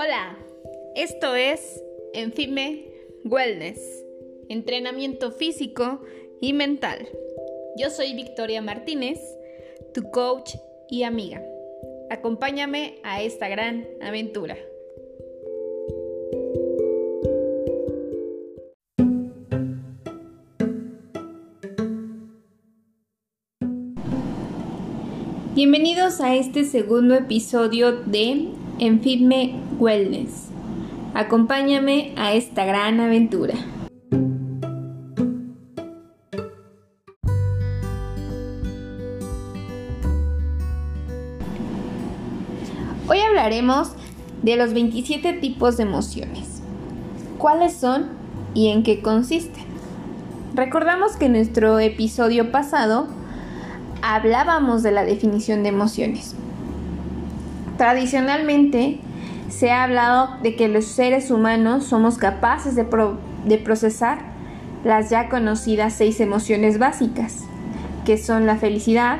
Hola, esto es Enfime Wellness, entrenamiento físico y mental. Yo soy Victoria Martínez, tu coach y amiga. Acompáñame a esta gran aventura. Bienvenidos a este segundo episodio de Enfitme Wellness. Acompáñame a esta gran aventura. Hoy hablaremos de los 27 tipos de emociones. ¿Cuáles son y en qué consisten? Recordamos que en nuestro episodio pasado hablábamos de la definición de emociones. Tradicionalmente se ha hablado de que los seres humanos somos capaces de, procesar las ya conocidas seis emociones básicas, que son la felicidad,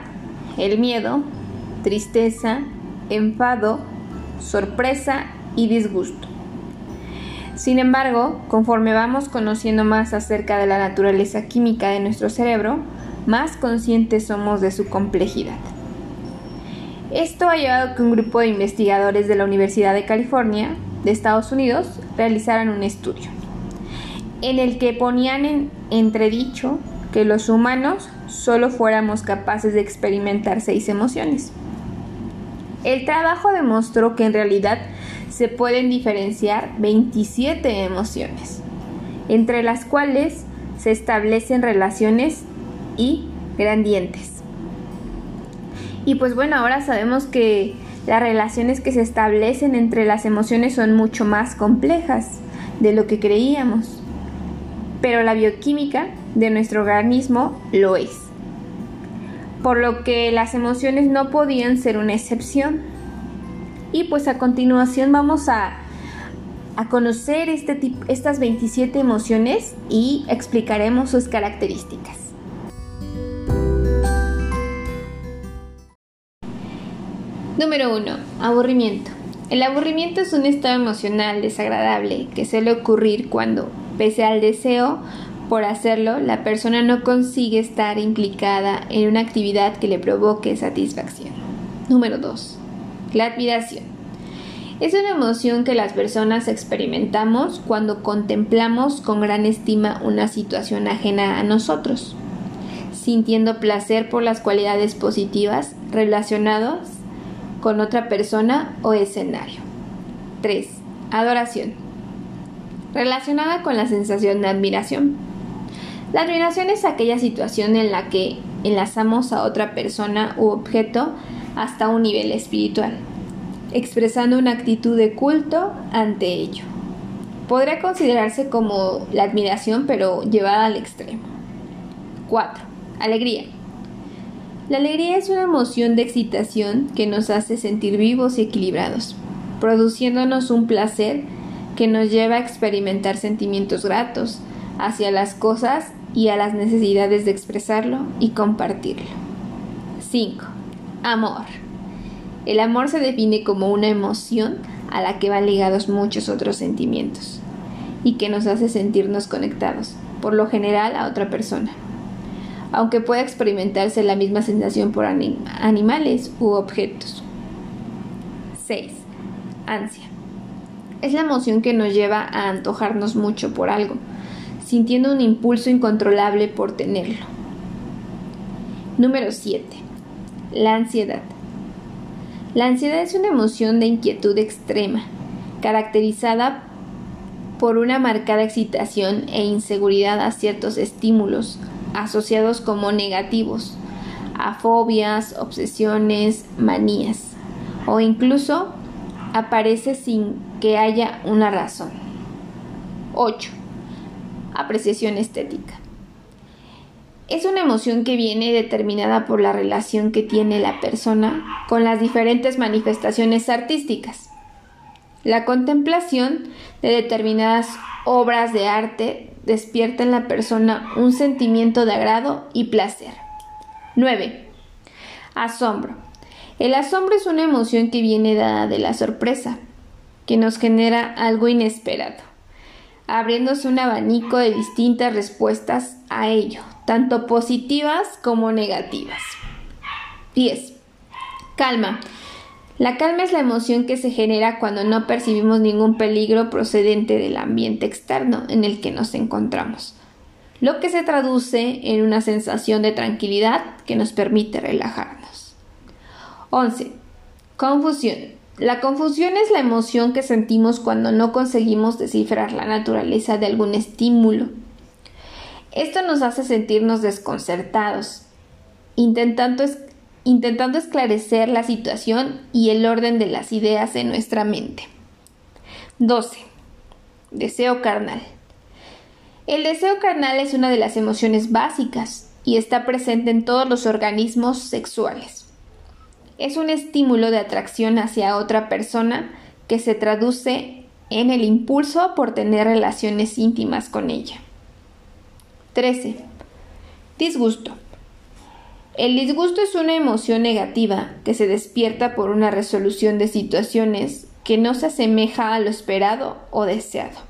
el miedo, tristeza, enfado, sorpresa y disgusto. Sin embargo, conforme vamos conociendo más acerca de la naturaleza química de nuestro cerebro, más conscientes somos de su complejidad. Esto ha llevado a que un grupo de investigadores de la Universidad de California de Estados Unidos realizaran un estudio en el que ponían en entredicho que los humanos solo fuéramos capaces de experimentar seis emociones. El trabajo demostró que en realidad se pueden diferenciar 27 emociones, entre las cuales se establecen relaciones y gradientes. Y pues bueno, ahora sabemos que las relaciones que se establecen entre las emociones son mucho más complejas de lo que creíamos. Pero la bioquímica de nuestro organismo lo es. Por lo que las emociones no podían ser una excepción. Y pues a continuación vamos a, a conocer este estas 27 emociones y explicaremos sus características. Número 1. Aburrimiento. El aburrimiento es un estado emocional desagradable que suele ocurrir cuando, pese al deseo por hacerlo, la persona no consigue estar implicada en una actividad que le provoque satisfacción. Número 2. La admiración. Es una emoción que las personas experimentamos cuando contemplamos con gran estima una situación ajena a nosotros, sintiendo placer por las cualidades positivas relacionadas con otra persona o escenario. 3. Adoración. Relacionada con la sensación de admiración. La admiración es aquella situación en la que enlazamos a otra persona u objeto hasta un nivel espiritual, expresando una actitud de culto ante ello. Podría considerarse como la admiración pero llevada al extremo. 4. Alegría. La alegría es una emoción de excitación que nos hace sentir vivos y equilibrados, produciéndonos un placer que nos lleva a experimentar sentimientos gratos hacia las cosas y a las necesidades de expresarlo y compartirlo. 5. Amor. El amor se define como una emoción a la que van ligados muchos otros sentimientos y que nos hace sentirnos conectados, por lo general a otra persona aunque pueda experimentarse la misma sensación por animales u objetos. 6. Ansia. Es la emoción que nos lleva a antojarnos mucho por algo, sintiendo un impulso incontrolable por tenerlo. Número 7. La ansiedad. La ansiedad es una emoción de inquietud extrema, caracterizada por una marcada excitación e inseguridad a ciertos estímulos, asociados como negativos a fobias, obsesiones, manías o incluso aparece sin que haya una razón. 8. Apreciación estética. Es una emoción que viene determinada por la relación que tiene la persona con las diferentes manifestaciones artísticas. La contemplación de determinadas obras de arte despierta en la persona un sentimiento de agrado y placer. 9. Asombro. El asombro es una emoción que viene dada de la sorpresa, que nos genera algo inesperado, abriéndose un abanico de distintas respuestas a ello, tanto positivas como negativas. 10. Calma. La calma es la emoción que se genera cuando no percibimos ningún peligro procedente del ambiente externo en el que nos encontramos, lo que se traduce en una sensación de tranquilidad que nos permite relajarnos. 11. Confusión. La confusión es la emoción que sentimos cuando no conseguimos descifrar la naturaleza de algún estímulo. Esto nos hace sentirnos desconcertados, intentando intentando esclarecer la situación y el orden de las ideas en nuestra mente. 12. Deseo carnal. El deseo carnal es una de las emociones básicas y está presente en todos los organismos sexuales. Es un estímulo de atracción hacia otra persona que se traduce en el impulso por tener relaciones íntimas con ella. 13. Disgusto. El disgusto es una emoción negativa que se despierta por una resolución de situaciones que no se asemeja a lo esperado o deseado.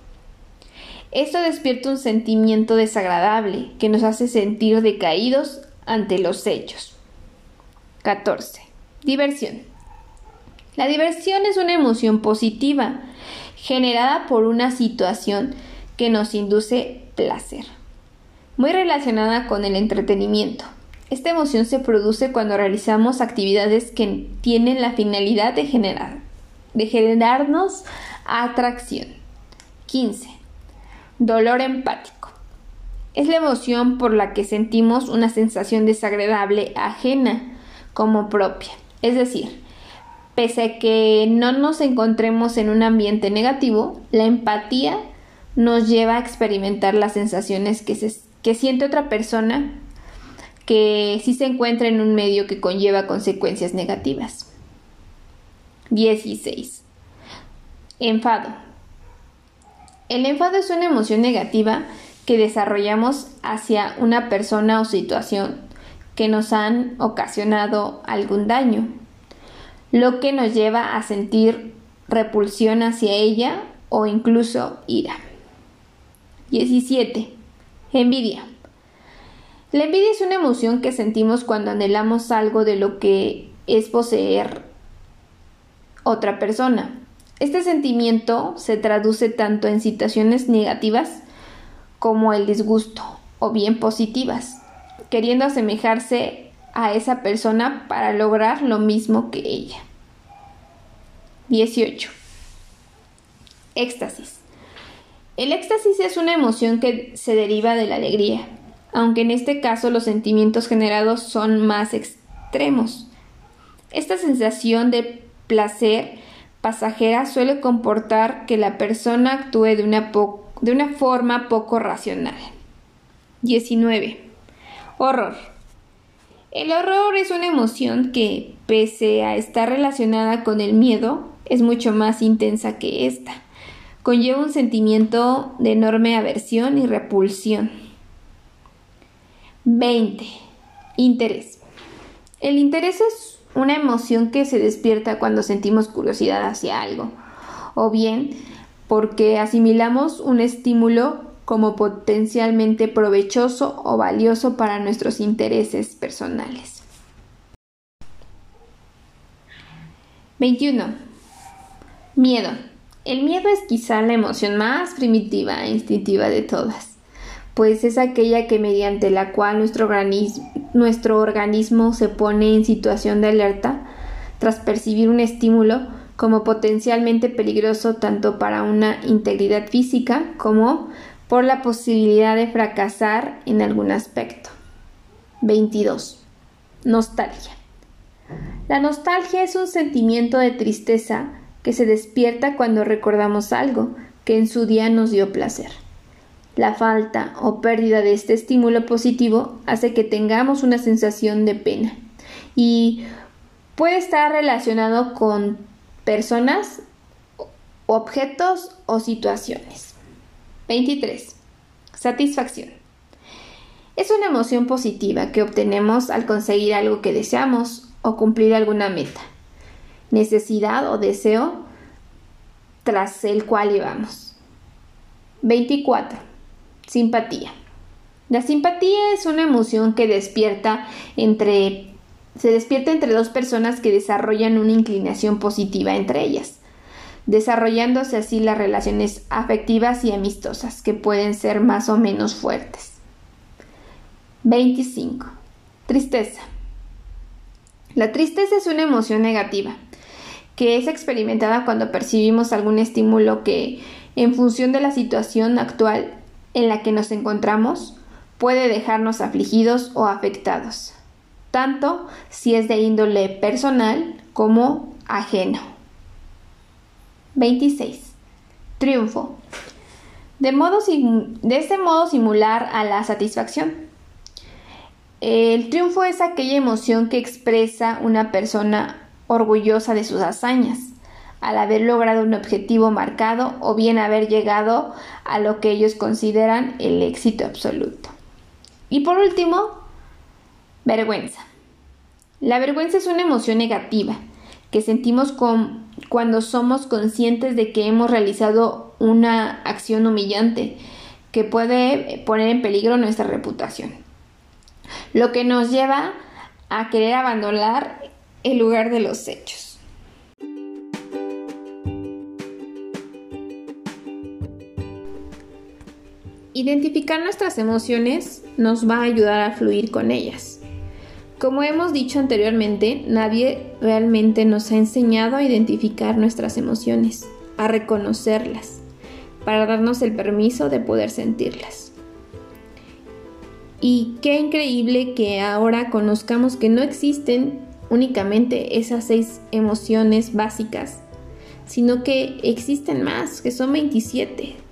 Esto despierta un sentimiento desagradable que nos hace sentir decaídos ante los hechos. 14. Diversión. La diversión es una emoción positiva generada por una situación que nos induce placer, muy relacionada con el entretenimiento. Esta emoción se produce cuando realizamos actividades que tienen la finalidad de generar, de generarnos atracción. 15. Dolor empático. Es la emoción por la que sentimos una sensación desagradable ajena como propia. Es decir, pese a que no nos encontremos en un ambiente negativo, la empatía nos lleva a experimentar las sensaciones que, que siente otra persona que sí se encuentra en un medio que conlleva consecuencias negativas. 16. Enfado. El enfado es una emoción negativa que desarrollamos hacia una persona o situación que nos han ocasionado algún daño, lo que nos lleva a sentir repulsión hacia ella o incluso ira. 17. Envidia. La envidia es una emoción que sentimos cuando anhelamos algo de lo que es poseer otra persona. Este sentimiento se traduce tanto en situaciones negativas como el disgusto o bien positivas, queriendo asemejarse a esa persona para lograr lo mismo que ella. 18. Éxtasis. El éxtasis es una emoción que se deriva de la alegría, aunque en este caso los sentimientos generados son más extremos. Esta sensación de placer pasajera suele comportar que la persona actúe de una, de una forma poco racional. 19. Horror. El horror es una emoción que, pese a estar relacionada con el miedo, es mucho más intensa que esta. Conlleva un sentimiento de enorme aversión y repulsión. 20. Interés. El interés es una emoción que se despierta cuando sentimos curiosidad hacia algo, o bien porque asimilamos un estímulo como potencialmente provechoso o valioso para nuestros intereses personales. 21. Miedo. El miedo es quizá la emoción más primitiva e instintiva de todas pues es aquella que mediante la cual nuestro organismo, nuestro organismo se pone en situación de alerta tras percibir un estímulo como potencialmente peligroso tanto para una integridad física como por la posibilidad de fracasar en algún aspecto. 22. Nostalgia. La nostalgia es un sentimiento de tristeza que se despierta cuando recordamos algo que en su día nos dio placer. La falta o pérdida de este estímulo positivo hace que tengamos una sensación de pena y puede estar relacionado con personas, objetos o situaciones. 23. Satisfacción. Es una emoción positiva que obtenemos al conseguir algo que deseamos o cumplir alguna meta, necesidad o deseo tras el cual llevamos. 24. Simpatía. La simpatía es una emoción que despierta entre se despierta entre dos personas que desarrollan una inclinación positiva entre ellas, desarrollándose así las relaciones afectivas y amistosas que pueden ser más o menos fuertes. 25. Tristeza. La tristeza es una emoción negativa que es experimentada cuando percibimos algún estímulo que, en función de la situación actual en la que nos encontramos, puede dejarnos afligidos o afectados, tanto si es de índole personal como ajeno. 26. Triunfo. De, modo, de este modo simular a la satisfacción. El triunfo es aquella emoción que expresa una persona orgullosa de sus hazañas, al haber logrado un objetivo marcado o bien haber llegado a lo que ellos consideran el éxito absoluto. Y por último, vergüenza. La vergüenza es una emoción negativa que sentimos cuando somos conscientes de que hemos realizado una acción humillante que puede poner en peligro nuestra reputación. Lo que nos lleva a querer abandonar el lugar de los hechos. Identificar nuestras emociones nos va a ayudar a fluir con ellas. Como hemos dicho anteriormente, nadie realmente nos ha enseñado a identificar nuestras emociones, a reconocerlas, para darnos el permiso de poder sentirlas. Y qué increíble que ahora conozcamos que no existen únicamente esas seis emociones básicas, sino que existen más, que son 27.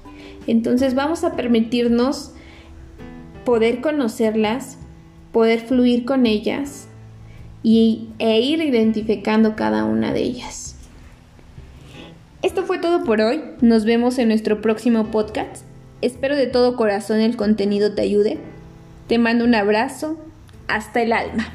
Entonces vamos a permitirnos poder conocerlas, poder fluir con ellas y, e ir identificando cada una de ellas. Esto fue todo por hoy. Nos vemos en nuestro próximo podcast. Espero de todo corazón el contenido te ayude. Te mando un abrazo. Hasta el alma.